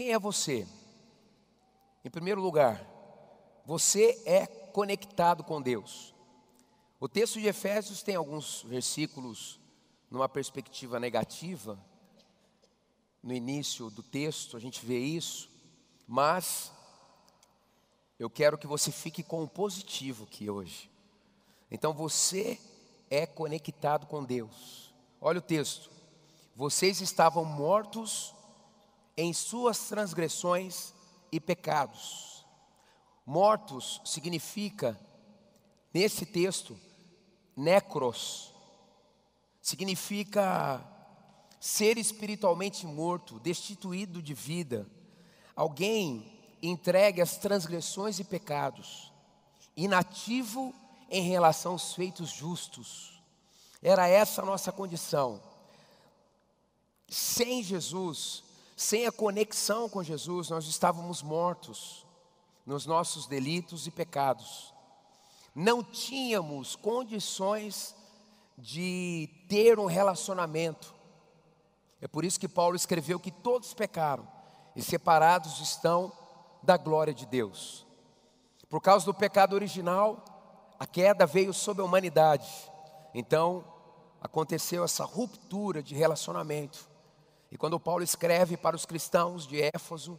Quem é você? Em primeiro lugar, você é conectado com Deus. O texto de Efésios tem alguns versículos numa perspectiva negativa. No início do texto a gente vê isso, mas eu quero que você fique com o positivo aqui hoje. Então você é conectado com Deus. Olha o texto. Vocês estavam mortos em suas transgressões e pecados. Mortos significa, nesse texto, necros, significa ser espiritualmente morto, destituído de vida, alguém entregue às transgressões e pecados, inativo em relação aos feitos justos. Era essa a nossa condição. Sem Jesus, sem a conexão com Jesus, nós estávamos mortos nos nossos delitos e pecados. Não tínhamos condições de ter um relacionamento. É por isso que Paulo escreveu que todos pecaram e separados estão da glória de Deus. Por causa do pecado original, a queda veio sobre a humanidade. Então, aconteceu essa ruptura de relacionamento. E quando Paulo escreve para os cristãos de Éfaso,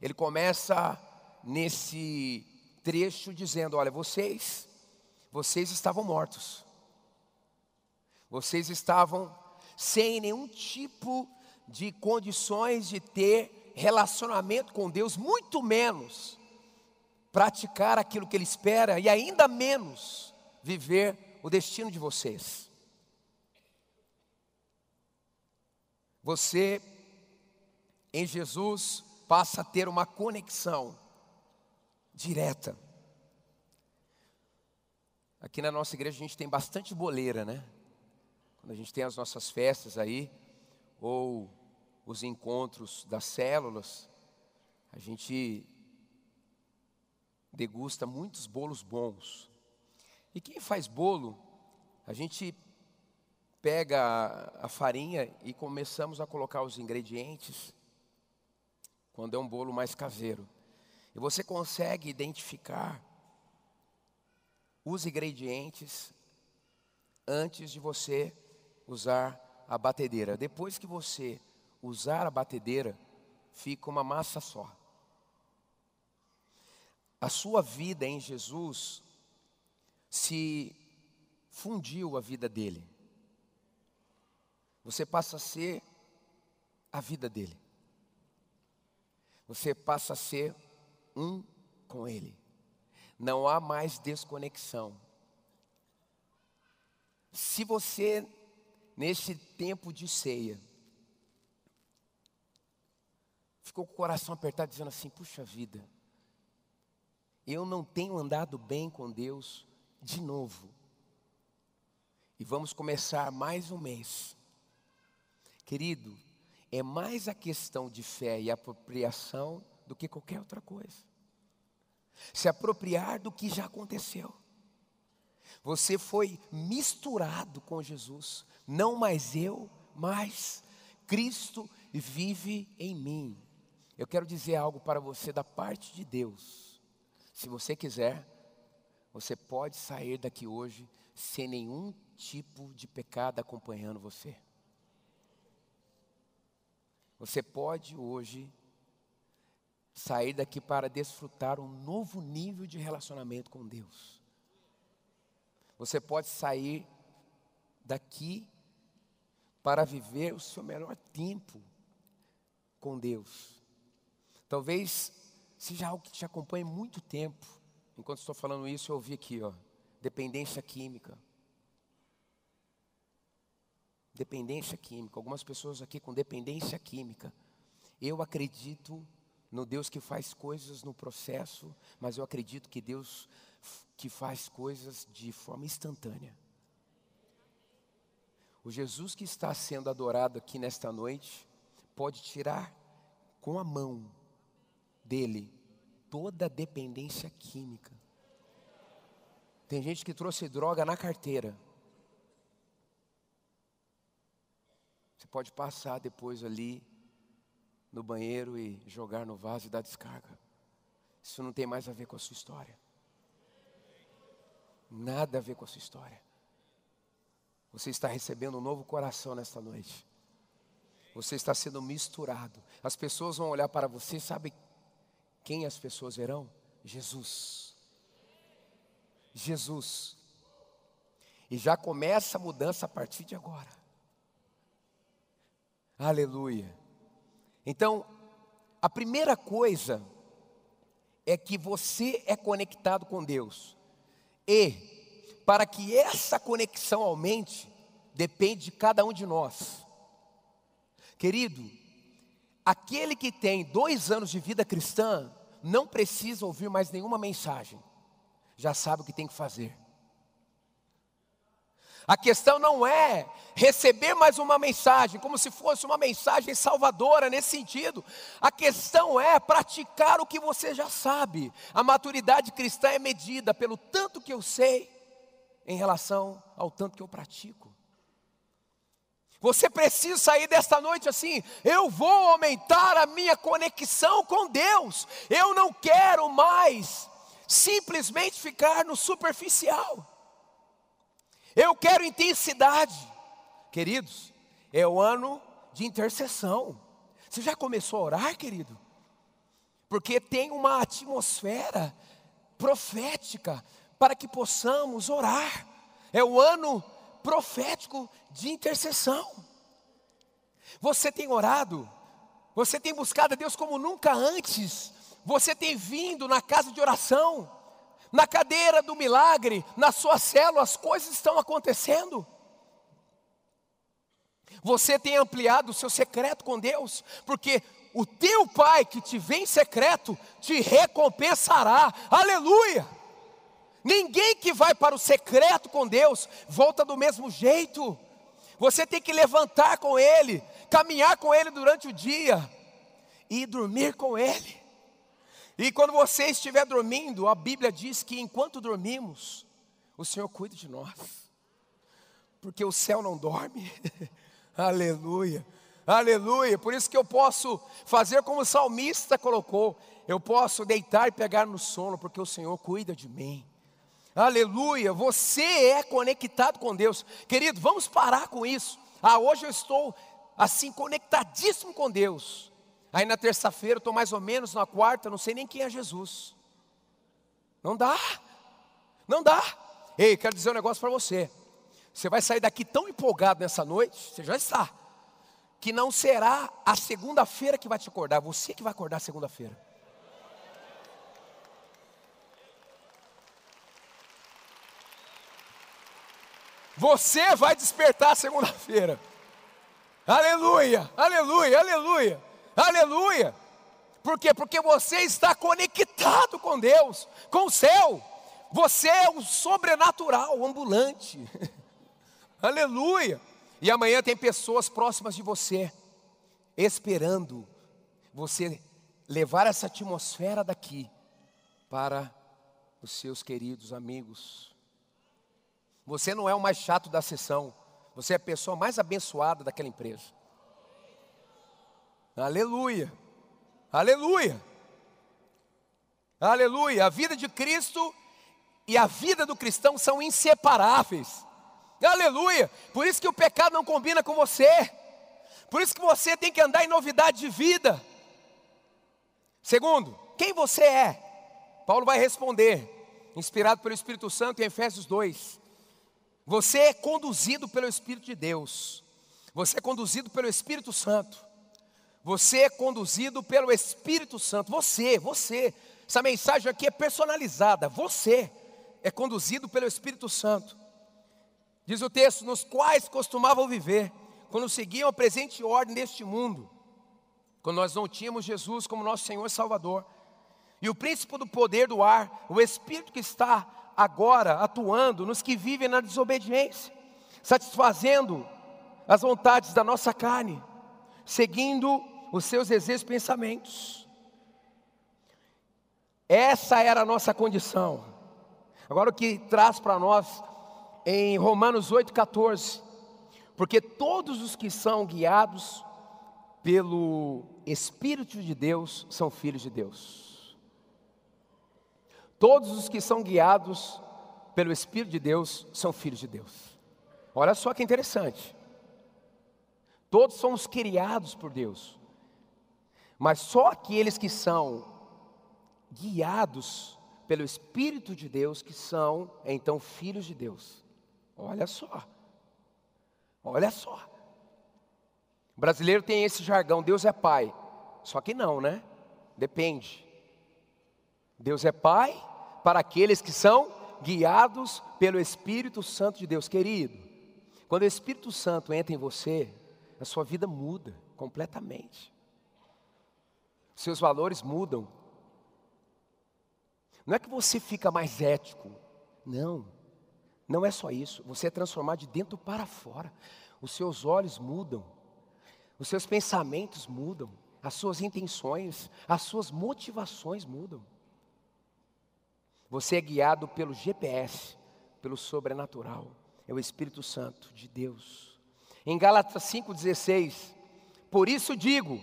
ele começa nesse trecho dizendo: Olha, vocês, vocês estavam mortos. Vocês estavam sem nenhum tipo de condições de ter relacionamento com Deus, muito menos praticar aquilo que Ele espera e ainda menos viver o destino de vocês. Você, em Jesus, passa a ter uma conexão direta. Aqui na nossa igreja a gente tem bastante boleira, né? Quando a gente tem as nossas festas aí, ou os encontros das células, a gente degusta muitos bolos bons. E quem faz bolo, a gente pega a, a farinha e começamos a colocar os ingredientes, quando é um bolo mais caseiro. E você consegue identificar os ingredientes antes de você usar a batedeira. Depois que você usar a batedeira, fica uma massa só. A sua vida em Jesus se fundiu a vida dele. Você passa a ser a vida dele. Você passa a ser um com ele. Não há mais desconexão. Se você, nesse tempo de ceia, ficou com o coração apertado, dizendo assim: puxa vida, eu não tenho andado bem com Deus de novo. E vamos começar mais um mês. Querido, é mais a questão de fé e apropriação do que qualquer outra coisa. Se apropriar do que já aconteceu. Você foi misturado com Jesus, não mais eu, mas Cristo vive em mim. Eu quero dizer algo para você da parte de Deus. Se você quiser, você pode sair daqui hoje sem nenhum tipo de pecado acompanhando você. Você pode hoje sair daqui para desfrutar um novo nível de relacionamento com Deus. Você pode sair daqui para viver o seu melhor tempo com Deus. Talvez seja algo que te acompanhe muito tempo. Enquanto estou falando isso, eu ouvi aqui, ó, dependência química. Dependência química. Algumas pessoas aqui com dependência química. Eu acredito no Deus que faz coisas no processo, mas eu acredito que Deus que faz coisas de forma instantânea. O Jesus que está sendo adorado aqui nesta noite pode tirar com a mão dele toda a dependência química. Tem gente que trouxe droga na carteira. Você pode passar depois ali no banheiro e jogar no vaso e dar descarga. Isso não tem mais a ver com a sua história. Nada a ver com a sua história. Você está recebendo um novo coração nesta noite. Você está sendo misturado. As pessoas vão olhar para você, sabe quem as pessoas verão? Jesus. Jesus. E já começa a mudança a partir de agora. Aleluia. Então, a primeira coisa é que você é conectado com Deus. E, para que essa conexão aumente, depende de cada um de nós. Querido, aquele que tem dois anos de vida cristã, não precisa ouvir mais nenhuma mensagem, já sabe o que tem que fazer. A questão não é receber mais uma mensagem, como se fosse uma mensagem salvadora nesse sentido. A questão é praticar o que você já sabe. A maturidade cristã é medida pelo tanto que eu sei em relação ao tanto que eu pratico. Você precisa sair desta noite assim. Eu vou aumentar a minha conexão com Deus. Eu não quero mais simplesmente ficar no superficial. Eu quero intensidade. Queridos, é o ano de intercessão. Você já começou a orar, querido? Porque tem uma atmosfera profética para que possamos orar. É o ano profético de intercessão. Você tem orado, você tem buscado a Deus como nunca antes, você tem vindo na casa de oração, na cadeira do milagre, na sua célula, as coisas estão acontecendo. Você tem ampliado o seu secreto com Deus, porque o teu Pai que te vê em secreto te recompensará. Aleluia! Ninguém que vai para o secreto com Deus volta do mesmo jeito. Você tem que levantar com Ele, caminhar com Ele durante o dia e dormir com Ele. E quando você estiver dormindo, a Bíblia diz que enquanto dormimos, o Senhor cuida de nós, porque o céu não dorme. aleluia, aleluia. Por isso que eu posso fazer como o salmista colocou: eu posso deitar e pegar no sono, porque o Senhor cuida de mim. Aleluia, você é conectado com Deus, querido. Vamos parar com isso. Ah, hoje eu estou assim conectadíssimo com Deus. Aí na terça-feira, estou mais ou menos, na quarta, não sei nem quem é Jesus. Não dá, não dá. Ei, quero dizer um negócio para você. Você vai sair daqui tão empolgado nessa noite, você já está, que não será a segunda-feira que vai te acordar, você que vai acordar segunda-feira. Você vai despertar segunda-feira. Aleluia, aleluia, aleluia. Aleluia! Por quê? Porque você está conectado com Deus, com o céu. Você é um sobrenatural, ambulante. Aleluia! E amanhã tem pessoas próximas de você, esperando você levar essa atmosfera daqui para os seus queridos amigos. Você não é o mais chato da sessão, você é a pessoa mais abençoada daquela empresa. Aleluia. Aleluia. Aleluia. A vida de Cristo e a vida do cristão são inseparáveis. Aleluia. Por isso que o pecado não combina com você. Por isso que você tem que andar em novidade de vida. Segundo, quem você é? Paulo vai responder, inspirado pelo Espírito Santo em Efésios 2. Você é conduzido pelo Espírito de Deus. Você é conduzido pelo Espírito Santo. Você é conduzido pelo Espírito Santo. Você, você. Essa mensagem aqui é personalizada. Você é conduzido pelo Espírito Santo. Diz o texto: nos quais costumavam viver, quando seguiam a presente ordem deste mundo, quando nós não tínhamos Jesus como nosso Senhor e Salvador. E o príncipe do poder do ar, o Espírito que está agora atuando nos que vivem na desobediência, satisfazendo as vontades da nossa carne, seguindo os seus desejos e pensamentos. Essa era a nossa condição. Agora o que traz para nós em Romanos 8,14, porque todos os que são guiados pelo Espírito de Deus são filhos de Deus. Todos os que são guiados pelo Espírito de Deus são filhos de Deus. Olha só que interessante. Todos somos criados por Deus, mas só aqueles que são guiados pelo Espírito de Deus que são então filhos de Deus. Olha só, olha só. O brasileiro tem esse jargão: Deus é pai. Só que não, né? Depende. Deus é pai para aqueles que são guiados pelo Espírito Santo de Deus, querido. Quando o Espírito Santo entra em você, a sua vida muda completamente. Seus valores mudam. Não é que você fica mais ético, não. Não é só isso. Você é transformado de dentro para fora. Os seus olhos mudam. Os seus pensamentos mudam, as suas intenções, as suas motivações mudam. Você é guiado pelo GPS, pelo sobrenatural, é o Espírito Santo de Deus. Em Gálatas 5,16, por isso digo: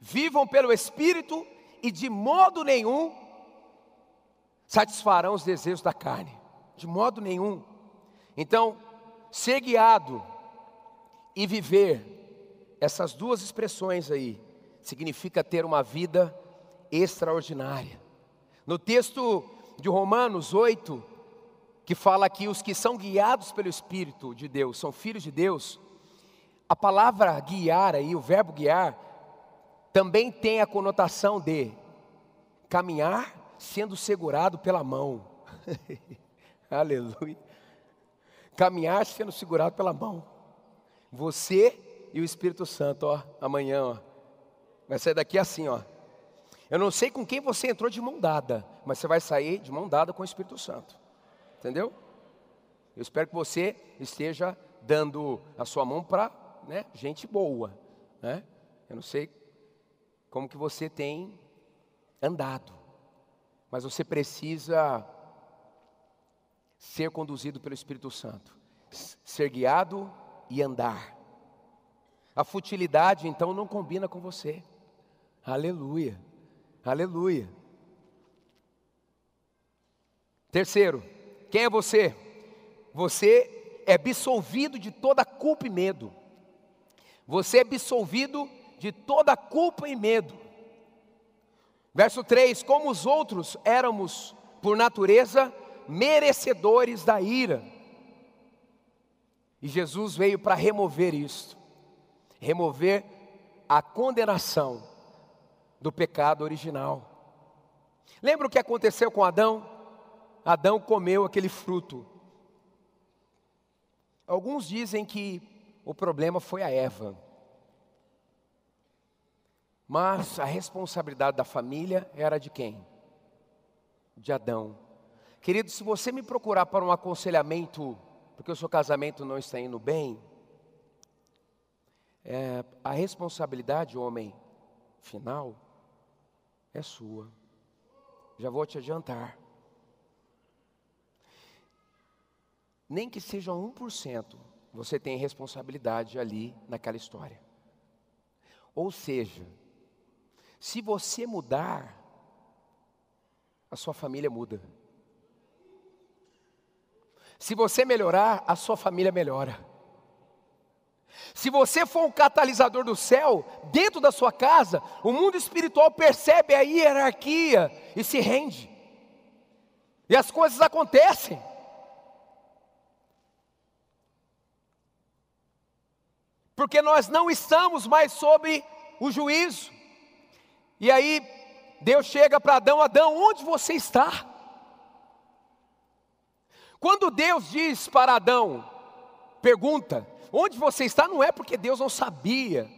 vivam pelo Espírito e de modo nenhum satisfarão os desejos da carne, de modo nenhum. Então, ser guiado e viver essas duas expressões aí significa ter uma vida extraordinária. No texto de Romanos 8, que fala que os que são guiados pelo Espírito de Deus são filhos de Deus, a palavra guiar aí, o verbo guiar, também tem a conotação de caminhar sendo segurado pela mão. Aleluia. Caminhar sendo segurado pela mão. Você e o Espírito Santo, ó, amanhã, ó. Vai sair daqui assim, ó. Eu não sei com quem você entrou de mão dada, mas você vai sair de mão dada com o Espírito Santo. Entendeu? Eu espero que você esteja dando a sua mão para né, gente boa. Né? Eu não sei como que você tem andado, mas você precisa ser conduzido pelo Espírito Santo, ser guiado e andar. A futilidade então não combina com você. Aleluia. Aleluia. Terceiro, quem é você? Você é absolvido de toda culpa e medo. Você é absolvido de toda culpa e medo. Verso 3: Como os outros éramos, por natureza, merecedores da ira. E Jesus veio para remover isto remover a condenação do pecado original. Lembra o que aconteceu com Adão? Adão comeu aquele fruto. Alguns dizem que o problema foi a Eva. Mas a responsabilidade da família era de quem? De Adão. Querido, se você me procurar para um aconselhamento, porque o seu casamento não está indo bem, é, a responsabilidade, homem, final, é sua. Já vou te adiantar. Nem que seja 1%, você tem responsabilidade ali naquela história. Ou seja, se você mudar, a sua família muda. Se você melhorar, a sua família melhora. Se você for um catalisador do céu, dentro da sua casa, o mundo espiritual percebe a hierarquia e se rende. E as coisas acontecem. Porque nós não estamos mais sob o juízo. E aí Deus chega para Adão: Adão, onde você está? Quando Deus diz para Adão, pergunta, onde você está não é porque Deus não sabia.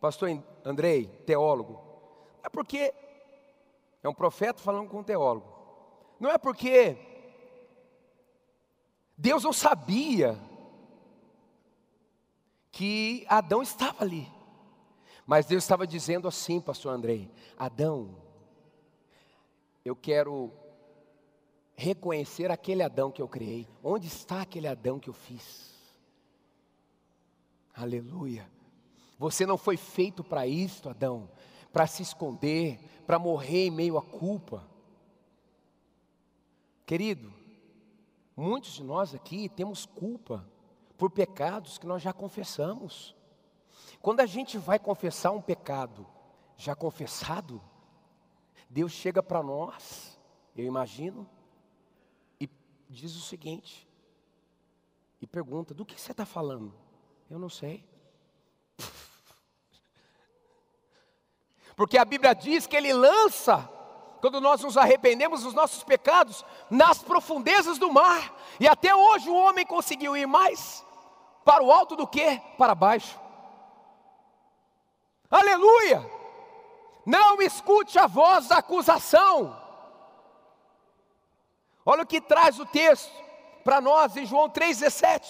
Pastor Andrei, teólogo, é porque é um profeta falando com um teólogo. Não é porque Deus não sabia que Adão estava ali. Mas Deus estava dizendo assim, pastor Andrei: Adão, eu quero reconhecer aquele Adão que eu criei. Onde está aquele Adão que eu fiz? Aleluia. Você não foi feito para isto, Adão, para se esconder, para morrer em meio à culpa. Querido, muitos de nós aqui temos culpa por pecados que nós já confessamos. Quando a gente vai confessar um pecado já confessado, Deus chega para nós, eu imagino, e diz o seguinte: e pergunta: do que você está falando? Eu não sei. Porque a Bíblia diz que Ele lança, quando nós nos arrependemos dos nossos pecados, nas profundezas do mar. E até hoje o homem conseguiu ir mais para o alto do que para baixo. Aleluia! Não escute a voz da acusação. Olha o que traz o texto para nós em João 3,17.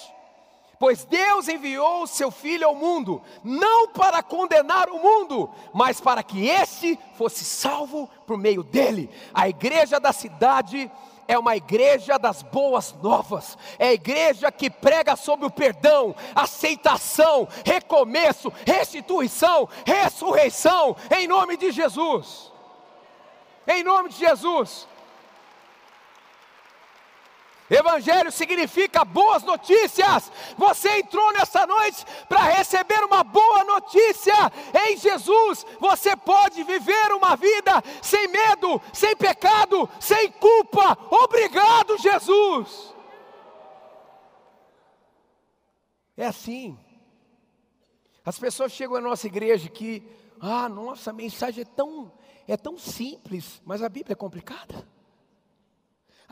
Pois Deus enviou o seu Filho ao mundo, não para condenar o mundo, mas para que este fosse salvo por meio dele. A igreja da cidade é uma igreja das boas novas, é a igreja que prega sobre o perdão, aceitação, recomeço, restituição, ressurreição, em nome de Jesus. Em nome de Jesus. Evangelho significa boas notícias. Você entrou nessa noite para receber uma boa notícia. Em Jesus, você pode viver uma vida sem medo, sem pecado, sem culpa. Obrigado, Jesus. É assim. As pessoas chegam à nossa igreja que, ah, nossa, a mensagem é tão, é tão simples, mas a Bíblia é complicada.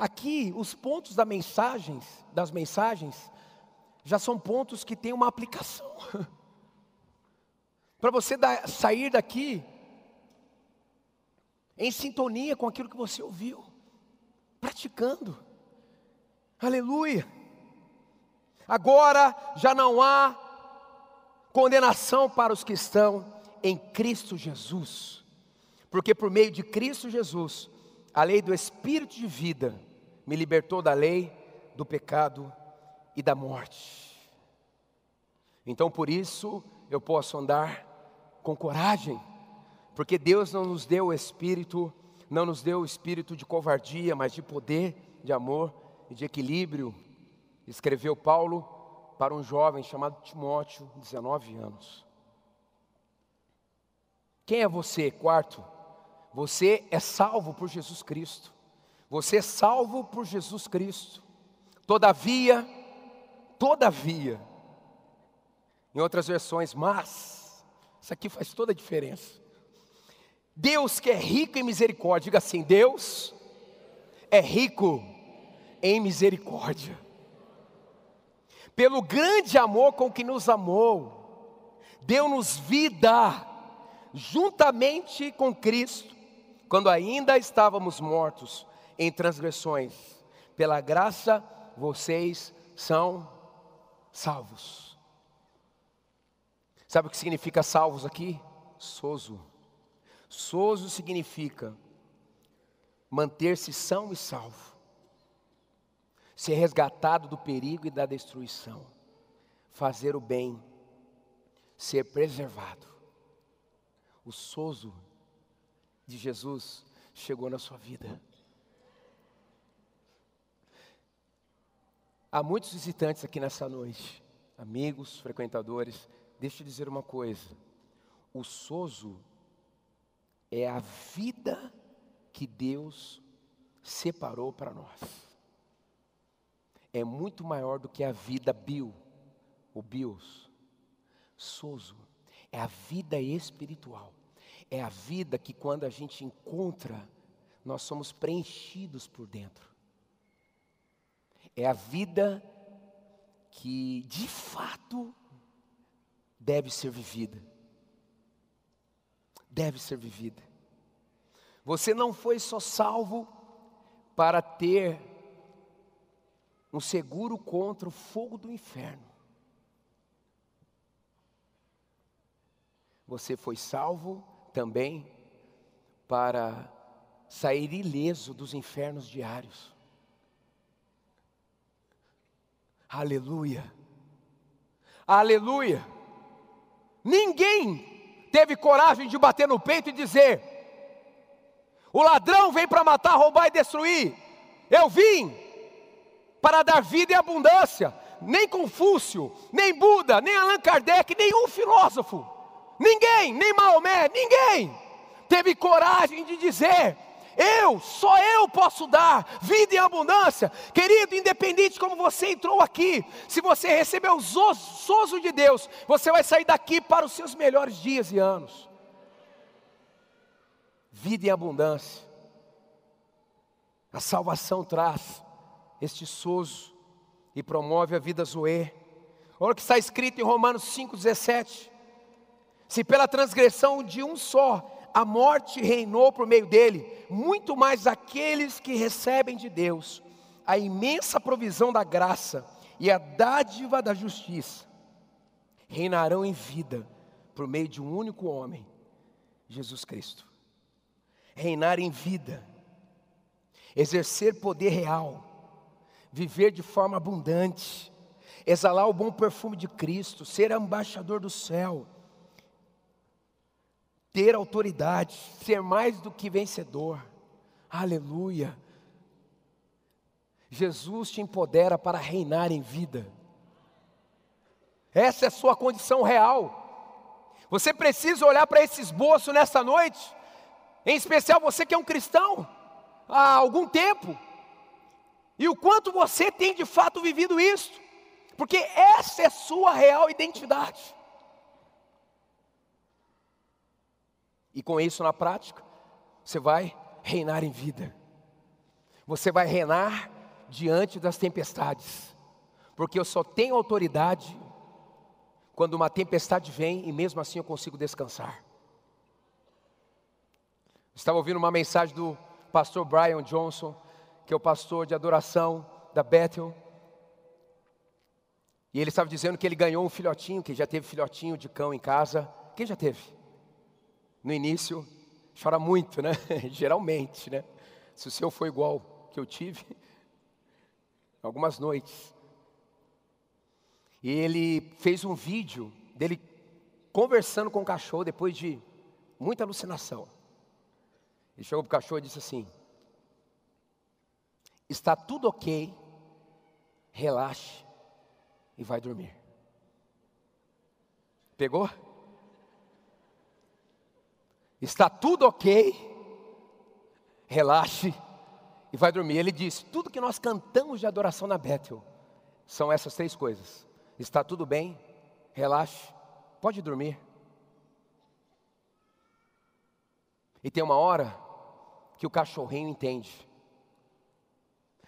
Aqui, os pontos da mensagens, das mensagens, já são pontos que têm uma aplicação. Para você dar, sair daqui em sintonia com aquilo que você ouviu, praticando. Aleluia. Agora já não há condenação para os que estão em Cristo Jesus, porque por meio de Cristo Jesus, a lei do Espírito de vida me libertou da lei, do pecado e da morte. Então por isso eu posso andar com coragem, porque Deus não nos deu o espírito, não nos deu o espírito de covardia, mas de poder, de amor e de equilíbrio. Escreveu Paulo para um jovem chamado Timóteo, 19 anos. Quem é você? Quarto, você é salvo por Jesus Cristo. Você é salvo por Jesus Cristo. Todavia, todavia, em outras versões, mas, isso aqui faz toda a diferença. Deus que é rico em misericórdia, diga assim: Deus é rico em misericórdia. Pelo grande amor com que nos amou, deu-nos vida, juntamente com Cristo, quando ainda estávamos mortos em transgressões. Pela graça vocês são salvos. Sabe o que significa salvos aqui? Soso. Soso significa manter-se são e salvo, ser resgatado do perigo e da destruição, fazer o bem, ser preservado. O soso de Jesus chegou na sua vida. Há muitos visitantes aqui nessa noite, amigos, frequentadores. Deixa eu dizer uma coisa: o sozo é a vida que Deus separou para nós. É muito maior do que a vida bio, o bios. Sozo é a vida espiritual. É a vida que quando a gente encontra, nós somos preenchidos por dentro. É a vida que de fato deve ser vivida. Deve ser vivida. Você não foi só salvo para ter um seguro contra o fogo do inferno. Você foi salvo também para sair ileso dos infernos diários. Aleluia. Aleluia. Ninguém teve coragem de bater no peito e dizer: o ladrão vem para matar, roubar e destruir. Eu vim para dar vida e abundância. Nem Confúcio, nem Buda, nem Allan Kardec, nenhum filósofo, ninguém, nem Maomé, ninguém teve coragem de dizer: eu, só eu posso dar vida e abundância. Querido, independente como você entrou aqui, se você recebeu o sozo de Deus, você vai sair daqui para os seus melhores dias e anos. Vida e abundância. A salvação traz este sozo e promove a vida zoe. Olha o que está escrito em Romanos 5,17. Se pela transgressão de um só a morte reinou por meio dele, muito mais aqueles que recebem de Deus a imensa provisão da graça e a dádiva da justiça reinarão em vida por meio de um único homem, Jesus Cristo. Reinar em vida exercer poder real, viver de forma abundante, exalar o bom perfume de Cristo, ser embaixador do céu, ter autoridade, ser mais do que vencedor. Aleluia. Jesus te empodera para reinar em vida. Essa é a sua condição real. Você precisa olhar para esse esboço nessa noite, em especial você que é um cristão há algum tempo. E o quanto você tem de fato vivido isso, porque essa é sua real identidade. E com isso na prática, você vai reinar em vida. Você vai reinar diante das tempestades. Porque eu só tenho autoridade quando uma tempestade vem e mesmo assim eu consigo descansar. Estava ouvindo uma mensagem do pastor Brian Johnson, que é o pastor de adoração da Bethel. E ele estava dizendo que ele ganhou um filhotinho, que já teve filhotinho de cão em casa. Quem já teve? No início, chora muito, né? Geralmente, né? Se o seu foi igual que eu tive, algumas noites. E ele fez um vídeo dele conversando com o cachorro depois de muita alucinação. Ele chegou para o cachorro e disse assim: Está tudo ok, relaxe e vai dormir. Pegou? Está tudo ok, relaxe e vai dormir. Ele disse: tudo que nós cantamos de adoração na Bethel são essas três coisas. Está tudo bem, relaxe, pode dormir. E tem uma hora que o cachorrinho entende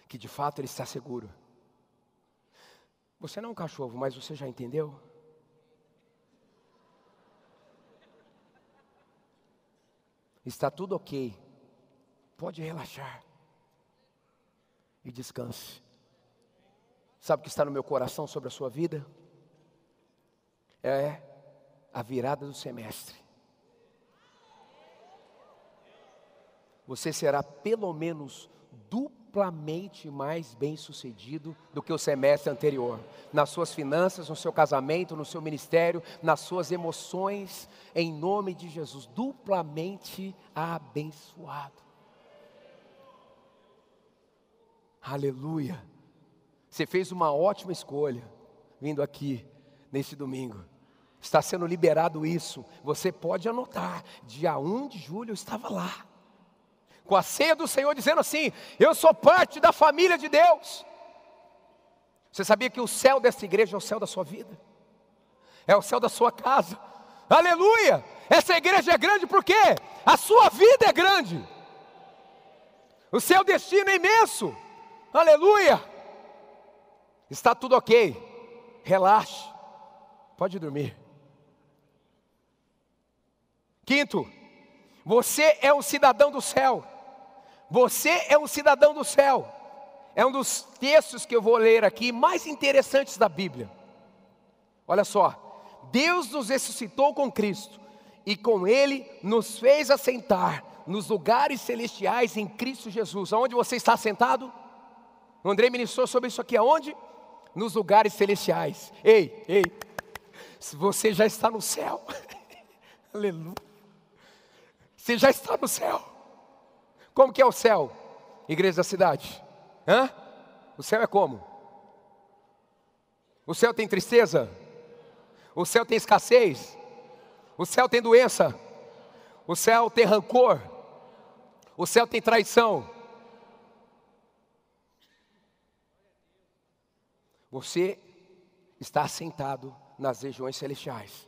que de fato ele está seguro. Você não é um cachorro, mas você já entendeu? Está tudo ok. Pode relaxar. E descanse. Sabe o que está no meu coração sobre a sua vida? É a virada do semestre. você será pelo menos duplamente mais bem-sucedido do que o semestre anterior, nas suas finanças, no seu casamento, no seu ministério, nas suas emoções, em nome de Jesus, duplamente abençoado. Aleluia. Você fez uma ótima escolha vindo aqui nesse domingo. Está sendo liberado isso. Você pode anotar. Dia 1 de julho eu estava lá com a ceia do Senhor, dizendo assim: Eu sou parte da família de Deus. Você sabia que o céu dessa igreja é o céu da sua vida? É o céu da sua casa. Aleluia! Essa igreja é grande porque a sua vida é grande. O seu destino é imenso. Aleluia! Está tudo ok. Relaxe. Pode dormir. Quinto, você é um cidadão do céu. Você é um cidadão do céu. É um dos textos que eu vou ler aqui mais interessantes da Bíblia. Olha só, Deus nos ressuscitou com Cristo e com Ele nos fez assentar nos lugares celestiais em Cristo Jesus. Aonde você está sentado? O André ministrou sobre isso aqui aonde? Nos lugares celestiais. Ei, ei. Se você já está no céu. Aleluia. Você já está no céu. Como que é o céu? Igreja da cidade. Hã? O céu é como? O céu tem tristeza? O céu tem escassez? O céu tem doença? O céu tem rancor? O céu tem traição? Você está sentado nas regiões celestiais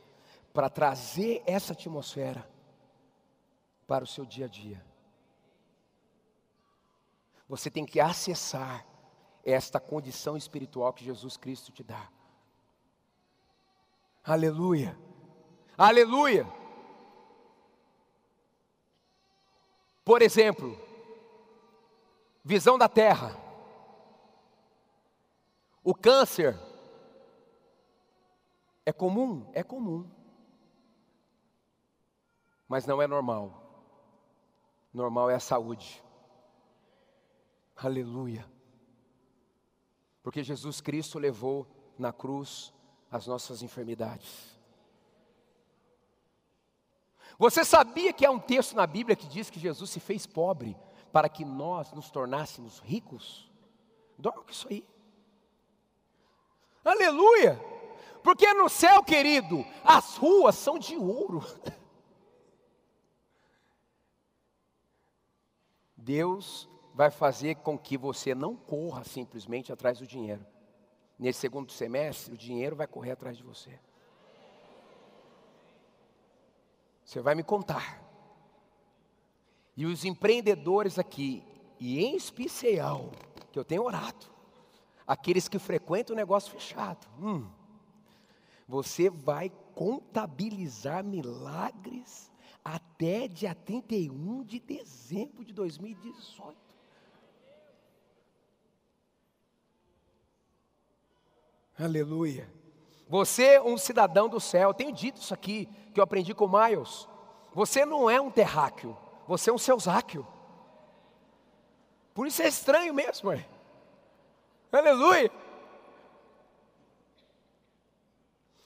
para trazer essa atmosfera para o seu dia a dia. Você tem que acessar esta condição espiritual que Jesus Cristo te dá. Aleluia. Aleluia. Por exemplo, visão da terra. O câncer é comum? É comum. Mas não é normal. Normal é a saúde. Aleluia. Porque Jesus Cristo levou na cruz as nossas enfermidades. Você sabia que há um texto na Bíblia que diz que Jesus se fez pobre para que nós nos tornássemos ricos? Dorme com isso aí. Aleluia! Porque no céu, querido, as ruas são de ouro. Deus vai fazer com que você não corra simplesmente atrás do dinheiro. Nesse segundo semestre, o dinheiro vai correr atrás de você. Você vai me contar. E os empreendedores aqui, e em especial, que eu tenho orado, aqueles que frequentam o negócio fechado, hum, você vai contabilizar milagres até dia 31 de dezembro de 2018. Aleluia. Você, um cidadão do céu, eu tenho dito isso aqui, que eu aprendi com Miles. Você não é um terráqueo, você é um seusáqueo. Por isso é estranho mesmo, é. Aleluia.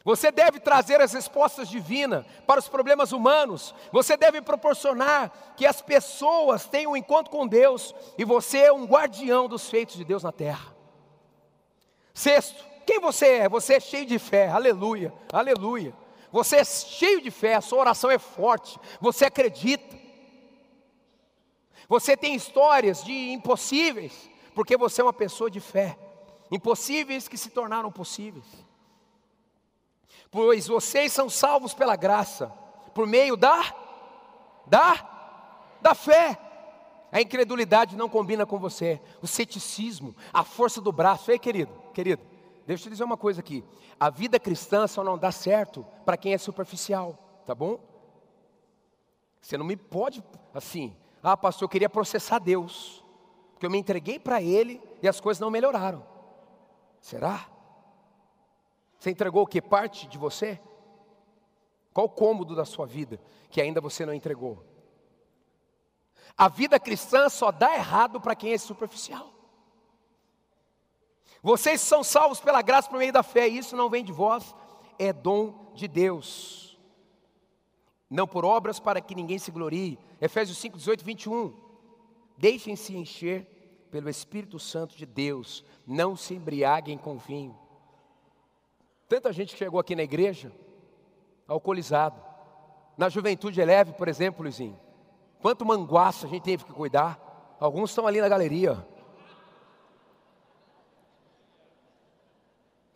Você deve trazer as respostas divinas para os problemas humanos. Você deve proporcionar que as pessoas tenham um encontro com Deus. E você é um guardião dos feitos de Deus na terra. Sexto, quem você é? Você é cheio de fé, aleluia, aleluia. Você é cheio de fé, a sua oração é forte, você acredita. Você tem histórias de impossíveis, porque você é uma pessoa de fé. Impossíveis que se tornaram possíveis. Pois vocês são salvos pela graça, por meio da da da fé. A incredulidade não combina com você. O ceticismo, a força do braço. Ei, querido, querido, Deixa eu te dizer uma coisa aqui. A vida cristã só não dá certo para quem é superficial, tá bom? Você não me pode, assim, ah, pastor, eu queria processar Deus, porque eu me entreguei para Ele e as coisas não melhoraram. Será? Você entregou o que? Parte de você? Qual cômodo da sua vida que ainda você não entregou? A vida cristã só dá errado para quem é superficial. Vocês são salvos pela graça por meio da fé, e isso não vem de vós, é dom de Deus. Não por obras para que ninguém se glorie. Efésios 5, 18, 21. Deixem-se encher pelo Espírito Santo de Deus, não se embriaguem com vinho. Tanta gente chegou aqui na igreja alcoolizado. Na juventude eleve, por exemplo, Luizinho. Quanto manguaça a gente teve que cuidar. Alguns estão ali na galeria.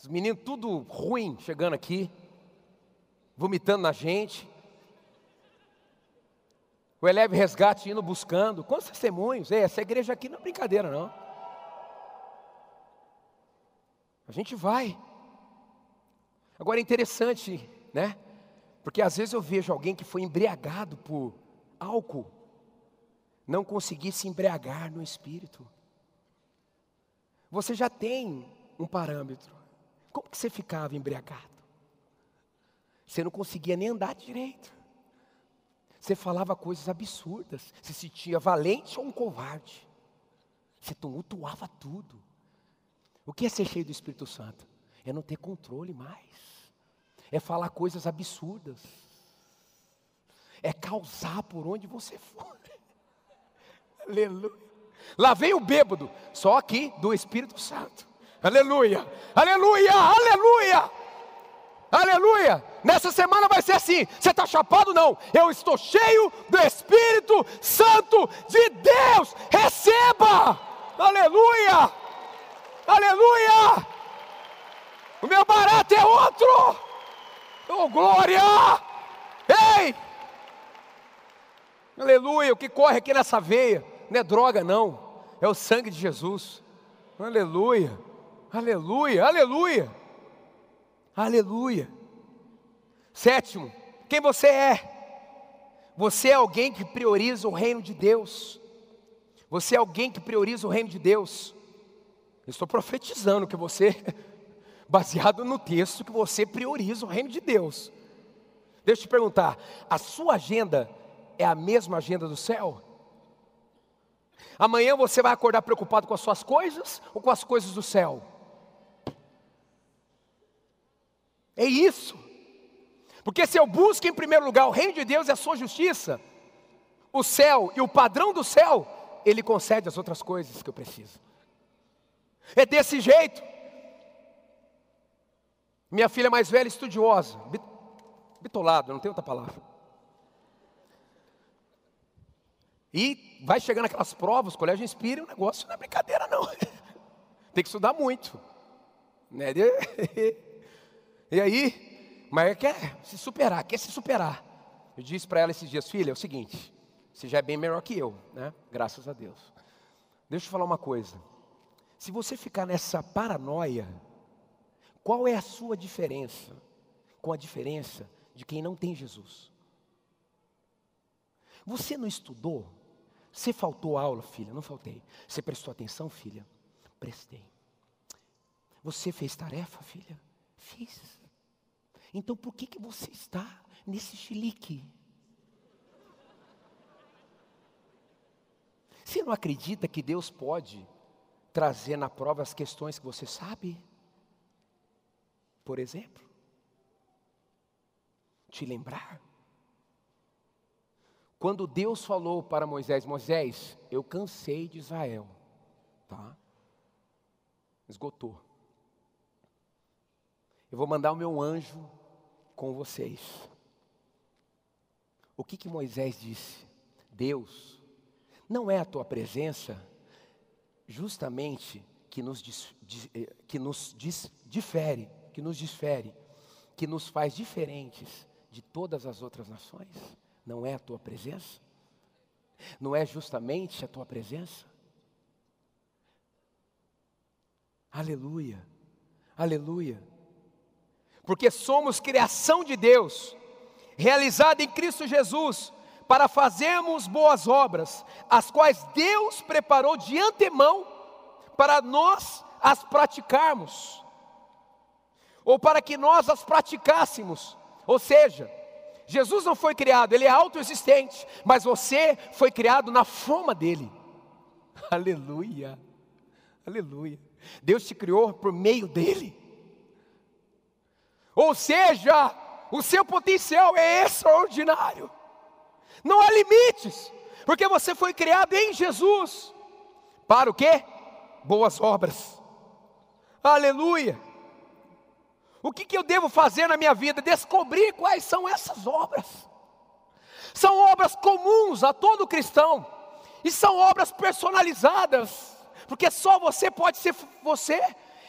Os meninos tudo ruim chegando aqui, vomitando na gente. O Eleve Resgate indo buscando. Quantos testemunhos? Ei, essa igreja aqui não é brincadeira, não. A gente vai. Agora é interessante, né? Porque às vezes eu vejo alguém que foi embriagado por álcool, não conseguir se embriagar no espírito. Você já tem um parâmetro. Como que você ficava embriagado? Você não conseguia nem andar direito. Você falava coisas absurdas. Se sentia valente ou um covarde. Você tumultuava tudo. O que é ser cheio do Espírito Santo? É não ter controle mais. é falar coisas absurdas, é causar por onde você for. Aleluia. Lá vem o bêbado, só aqui do Espírito Santo. Aleluia, aleluia, aleluia, aleluia. Nessa semana vai ser assim: você está chapado? Não, eu estou cheio do Espírito Santo de Deus. Receba, aleluia, aleluia. O meu barato é outro, oh glória, ei, aleluia. O que corre aqui nessa veia? Não é droga, não, é o sangue de Jesus, aleluia, aleluia, aleluia, aleluia. Sétimo, quem você é? Você é alguém que prioriza o reino de Deus. Você é alguém que prioriza o reino de Deus. Eu estou profetizando que você, baseado no texto, que você prioriza o reino de Deus. Deixa eu te perguntar: a sua agenda é a mesma agenda do céu? Amanhã você vai acordar preocupado com as suas coisas ou com as coisas do céu? É isso. Porque se eu busco em primeiro lugar o reino de Deus e a sua justiça, o céu e o padrão do céu, ele concede as outras coisas que eu preciso. É desse jeito. Minha filha mais velha, estudiosa, bitolado, não tem outra palavra. E vai chegando aquelas provas, o colégio inspira, o negócio não é brincadeira não. tem que estudar muito. Né? E aí, mas quer se superar, quer se superar. Eu disse para ela esses dias, filha, é o seguinte, você já é bem melhor que eu, né? Graças a Deus. Deixa eu falar uma coisa. Se você ficar nessa paranoia, qual é a sua diferença com a diferença de quem não tem Jesus? Você não estudou? Você faltou aula, filha? Não faltei. Você prestou atenção, filha? Prestei. Você fez tarefa, filha? Fiz. Então por que, que você está nesse chilique? Você não acredita que Deus pode trazer na prova as questões que você sabe? Por exemplo, te lembrar. Quando Deus falou para Moisés: Moisés, eu cansei de Israel, tá? Esgotou. Eu vou mandar o meu anjo com vocês. O que que Moisés disse? Deus, não é a tua presença justamente que nos, eh, que nos difere, que nos difere, que nos faz diferentes de todas as outras nações? Não é a tua presença? Não é justamente a tua presença? Aleluia, aleluia porque somos criação de Deus, realizada em Cristo Jesus, para fazermos boas obras, as quais Deus preparou de antemão para nós as praticarmos, ou para que nós as praticássemos. Ou seja, Jesus não foi criado, ele é autoexistente, mas você foi criado na forma dele. Aleluia, aleluia. Deus te criou por meio dele. Ou seja, o seu potencial é extraordinário. Não há limites, porque você foi criado em Jesus. Para o quê? Boas obras. Aleluia. O que, que eu devo fazer na minha vida? Descobrir quais são essas obras. São obras comuns a todo cristão, e são obras personalizadas, porque só você pode ser você,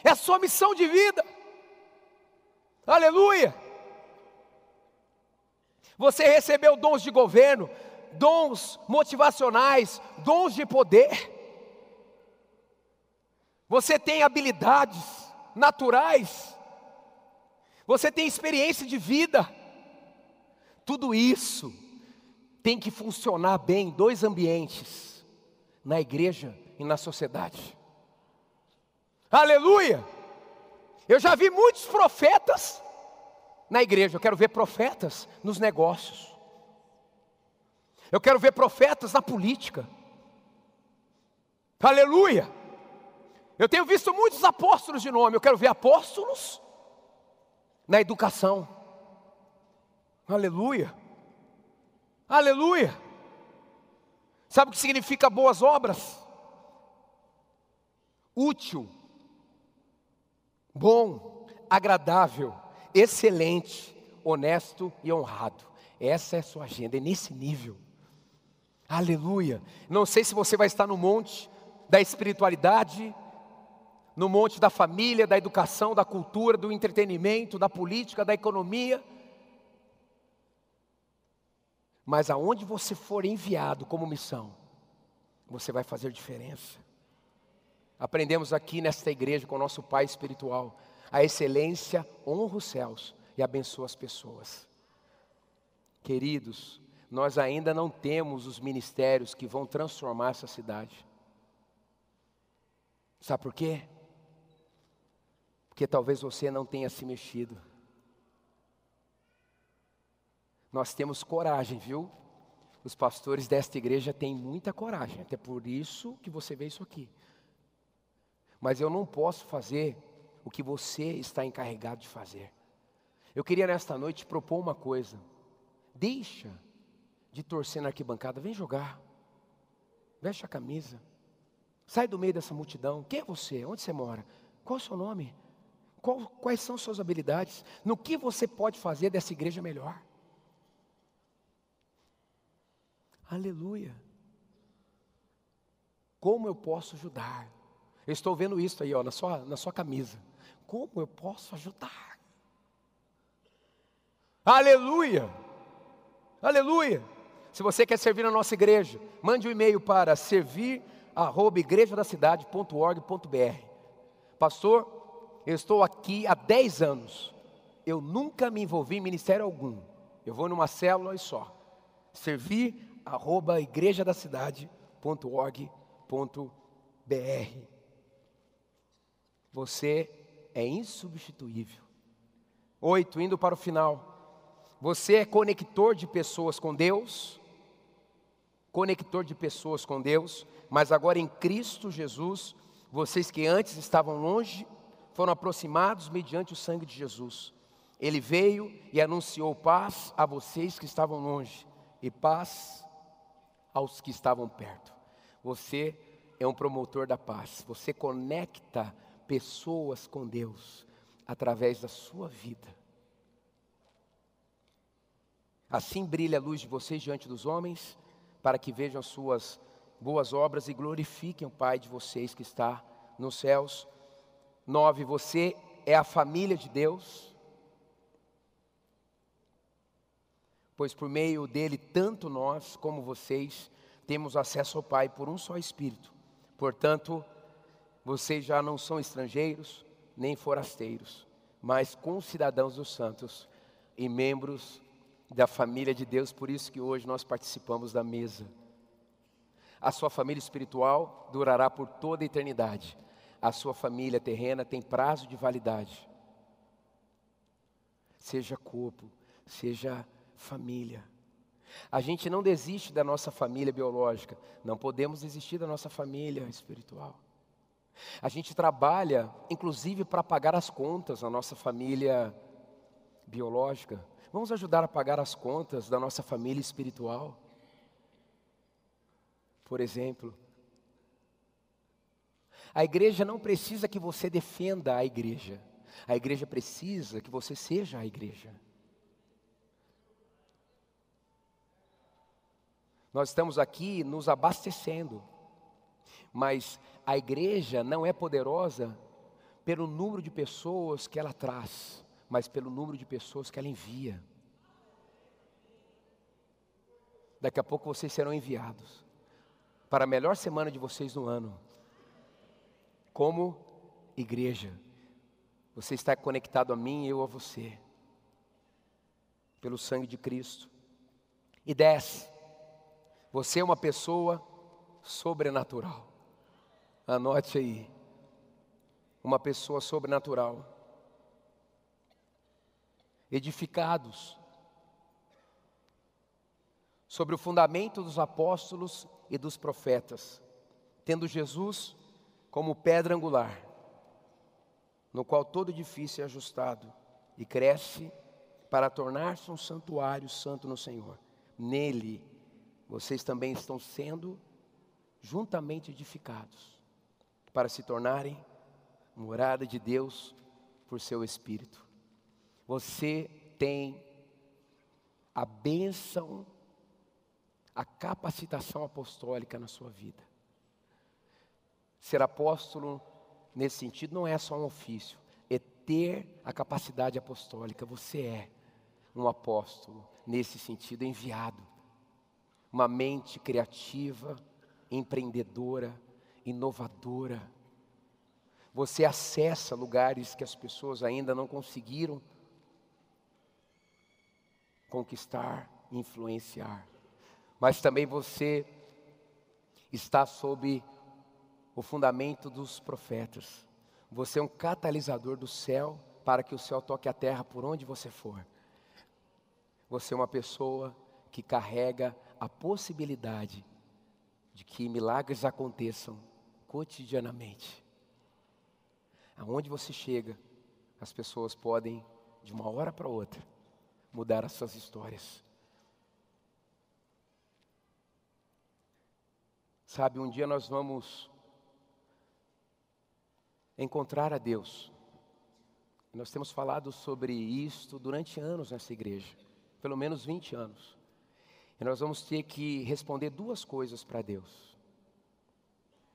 é a sua missão de vida. Aleluia! Você recebeu dons de governo, dons motivacionais, dons de poder. Você tem habilidades naturais. Você tem experiência de vida. Tudo isso tem que funcionar bem em dois ambientes: na igreja e na sociedade. Aleluia! Eu já vi muitos profetas na igreja, eu quero ver profetas nos negócios. Eu quero ver profetas na política. Aleluia! Eu tenho visto muitos apóstolos de nome, eu quero ver apóstolos na educação. Aleluia. Aleluia. Sabe o que significa boas obras? Útil, bom, agradável, excelente, honesto e honrado. Essa é a sua agenda, é nesse nível. Aleluia. Não sei se você vai estar no monte da espiritualidade, no monte da família, da educação, da cultura, do entretenimento, da política, da economia. Mas aonde você for enviado como missão, você vai fazer diferença. Aprendemos aqui nesta igreja com o nosso Pai espiritual, a excelência honra os céus e abençoa as pessoas. Queridos, nós ainda não temos os ministérios que vão transformar essa cidade. Sabe por quê? Porque talvez você não tenha se mexido. Nós temos coragem, viu? Os pastores desta igreja têm muita coragem, até por isso que você vê isso aqui. Mas eu não posso fazer o que você está encarregado de fazer. Eu queria nesta noite propor uma coisa. Deixa de torcer na arquibancada, vem jogar. Veste a camisa. Sai do meio dessa multidão. Quem é você? Onde você mora? Qual é o seu nome? Qual, quais são suas habilidades? No que você pode fazer dessa igreja melhor? Aleluia. Como eu posso ajudar? Eu estou vendo isso aí, ó, na sua, na sua camisa. Como eu posso ajudar? Aleluia! Aleluia! Se você quer servir na nossa igreja, mande um e-mail para servir@igrejadacidade.org.br. Pastor, eu estou aqui há 10 anos. Eu nunca me envolvi em ministério algum. Eu vou numa célula e só. Servir arroba igrejadacidade.org.br. Você é insubstituível. Oito, indo para o final. Você é conector de pessoas com Deus, conector de pessoas com Deus, mas agora em Cristo Jesus, vocês que antes estavam longe, foram aproximados mediante o sangue de Jesus. Ele veio e anunciou paz a vocês que estavam longe, e paz aos que estavam perto. Você é um promotor da paz. Você conecta pessoas com Deus através da sua vida. Assim brilha a luz de vocês diante dos homens, para que vejam as suas boas obras e glorifiquem o Pai de vocês que está nos céus. Nove, você é a família de Deus, pois por meio dele, tanto nós como vocês temos acesso ao Pai por um só Espírito. Portanto, vocês já não são estrangeiros nem forasteiros, mas concidadãos dos santos e membros da família de Deus, por isso que hoje nós participamos da mesa. A sua família espiritual durará por toda a eternidade. A sua família terrena tem prazo de validade. Seja corpo, seja família. A gente não desiste da nossa família biológica, não podemos desistir da nossa família espiritual. A gente trabalha, inclusive, para pagar as contas na nossa família biológica. Vamos ajudar a pagar as contas da nossa família espiritual. Por exemplo, a igreja não precisa que você defenda a igreja, a igreja precisa que você seja a igreja. Nós estamos aqui nos abastecendo, mas a igreja não é poderosa pelo número de pessoas que ela traz, mas pelo número de pessoas que ela envia. Daqui a pouco vocês serão enviados para a melhor semana de vocês no ano, como igreja. Você está conectado a mim e eu a você, pelo sangue de Cristo. E desce. Você é uma pessoa sobrenatural. Anote aí. Uma pessoa sobrenatural. Edificados sobre o fundamento dos apóstolos e dos profetas, tendo Jesus como pedra angular, no qual todo edifício é ajustado e cresce para tornar-se um santuário santo no Senhor. Nele, vocês também estão sendo juntamente edificados, para se tornarem morada de Deus por seu Espírito. Você tem a bênção, a capacitação apostólica na sua vida. Ser apóstolo, nesse sentido, não é só um ofício, é ter a capacidade apostólica. Você é um apóstolo, nesse sentido, enviado. Uma mente criativa, empreendedora, inovadora. Você acessa lugares que as pessoas ainda não conseguiram conquistar, influenciar. Mas também você está sob o fundamento dos profetas. Você é um catalisador do céu para que o céu toque a terra por onde você for. Você é uma pessoa que carrega a possibilidade de que milagres aconteçam cotidianamente. Aonde você chega, as pessoas podem, de uma hora para outra, mudar as suas histórias. Sabe, um dia nós vamos encontrar a Deus. Nós temos falado sobre isto durante anos nessa igreja, pelo menos 20 anos. E nós vamos ter que responder duas coisas para Deus.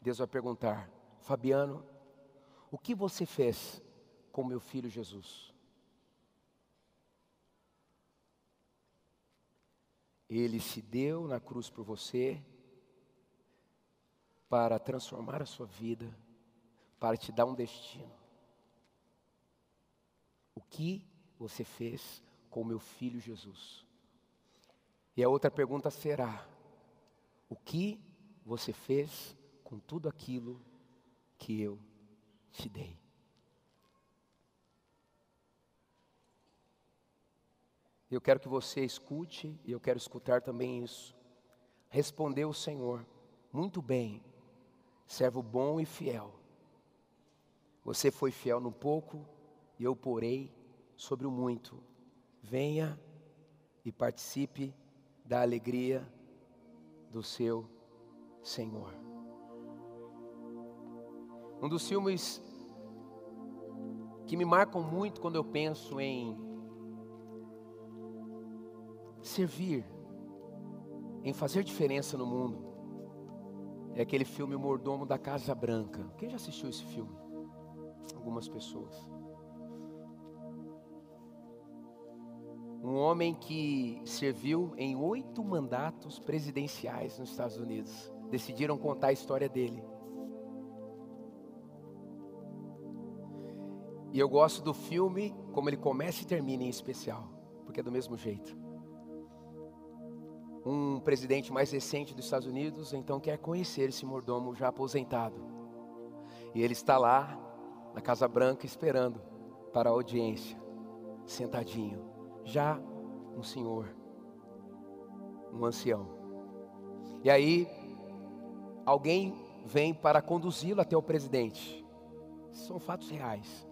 Deus vai perguntar: Fabiano, o que você fez com meu filho Jesus? Ele se deu na cruz por você para transformar a sua vida, para te dar um destino. O que você fez com meu filho Jesus? E a outra pergunta será: o que você fez com tudo aquilo que eu te dei? Eu quero que você escute e eu quero escutar também isso. Respondeu o Senhor: Muito bem, servo bom e fiel. Você foi fiel no pouco e eu porei sobre o muito. Venha e participe da alegria do seu Senhor. Um dos filmes que me marcam muito quando eu penso em servir, em fazer diferença no mundo, é aquele filme O Mordomo da Casa Branca. Quem já assistiu esse filme? Algumas pessoas. um homem que serviu em oito mandatos presidenciais nos Estados Unidos. Decidiram contar a história dele. E eu gosto do filme, como ele começa e termina em especial, porque é do mesmo jeito. Um presidente mais recente dos Estados Unidos então quer conhecer esse mordomo já aposentado. E ele está lá, na Casa Branca, esperando para a audiência, sentadinho já um senhor, um ancião. E aí, alguém vem para conduzi-lo até o presidente. São fatos reais.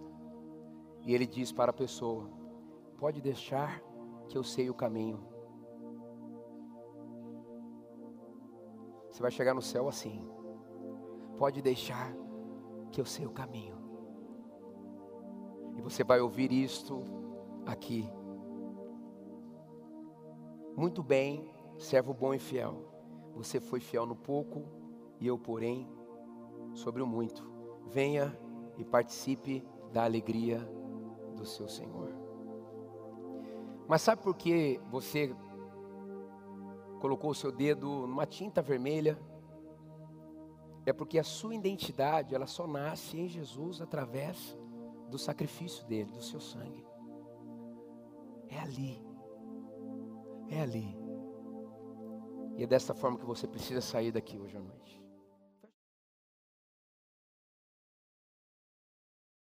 E ele diz para a pessoa: Pode deixar que eu sei o caminho. Você vai chegar no céu assim. Pode deixar que eu sei o caminho. E você vai ouvir isto aqui. Muito bem, servo bom e fiel. Você foi fiel no pouco e eu, porém, sobre o muito. Venha e participe da alegria do seu Senhor. Mas sabe por que você colocou o seu dedo numa tinta vermelha? É porque a sua identidade, ela só nasce em Jesus através do sacrifício dele, do seu sangue. É ali. É ali. E é dessa forma que você precisa sair daqui hoje à noite.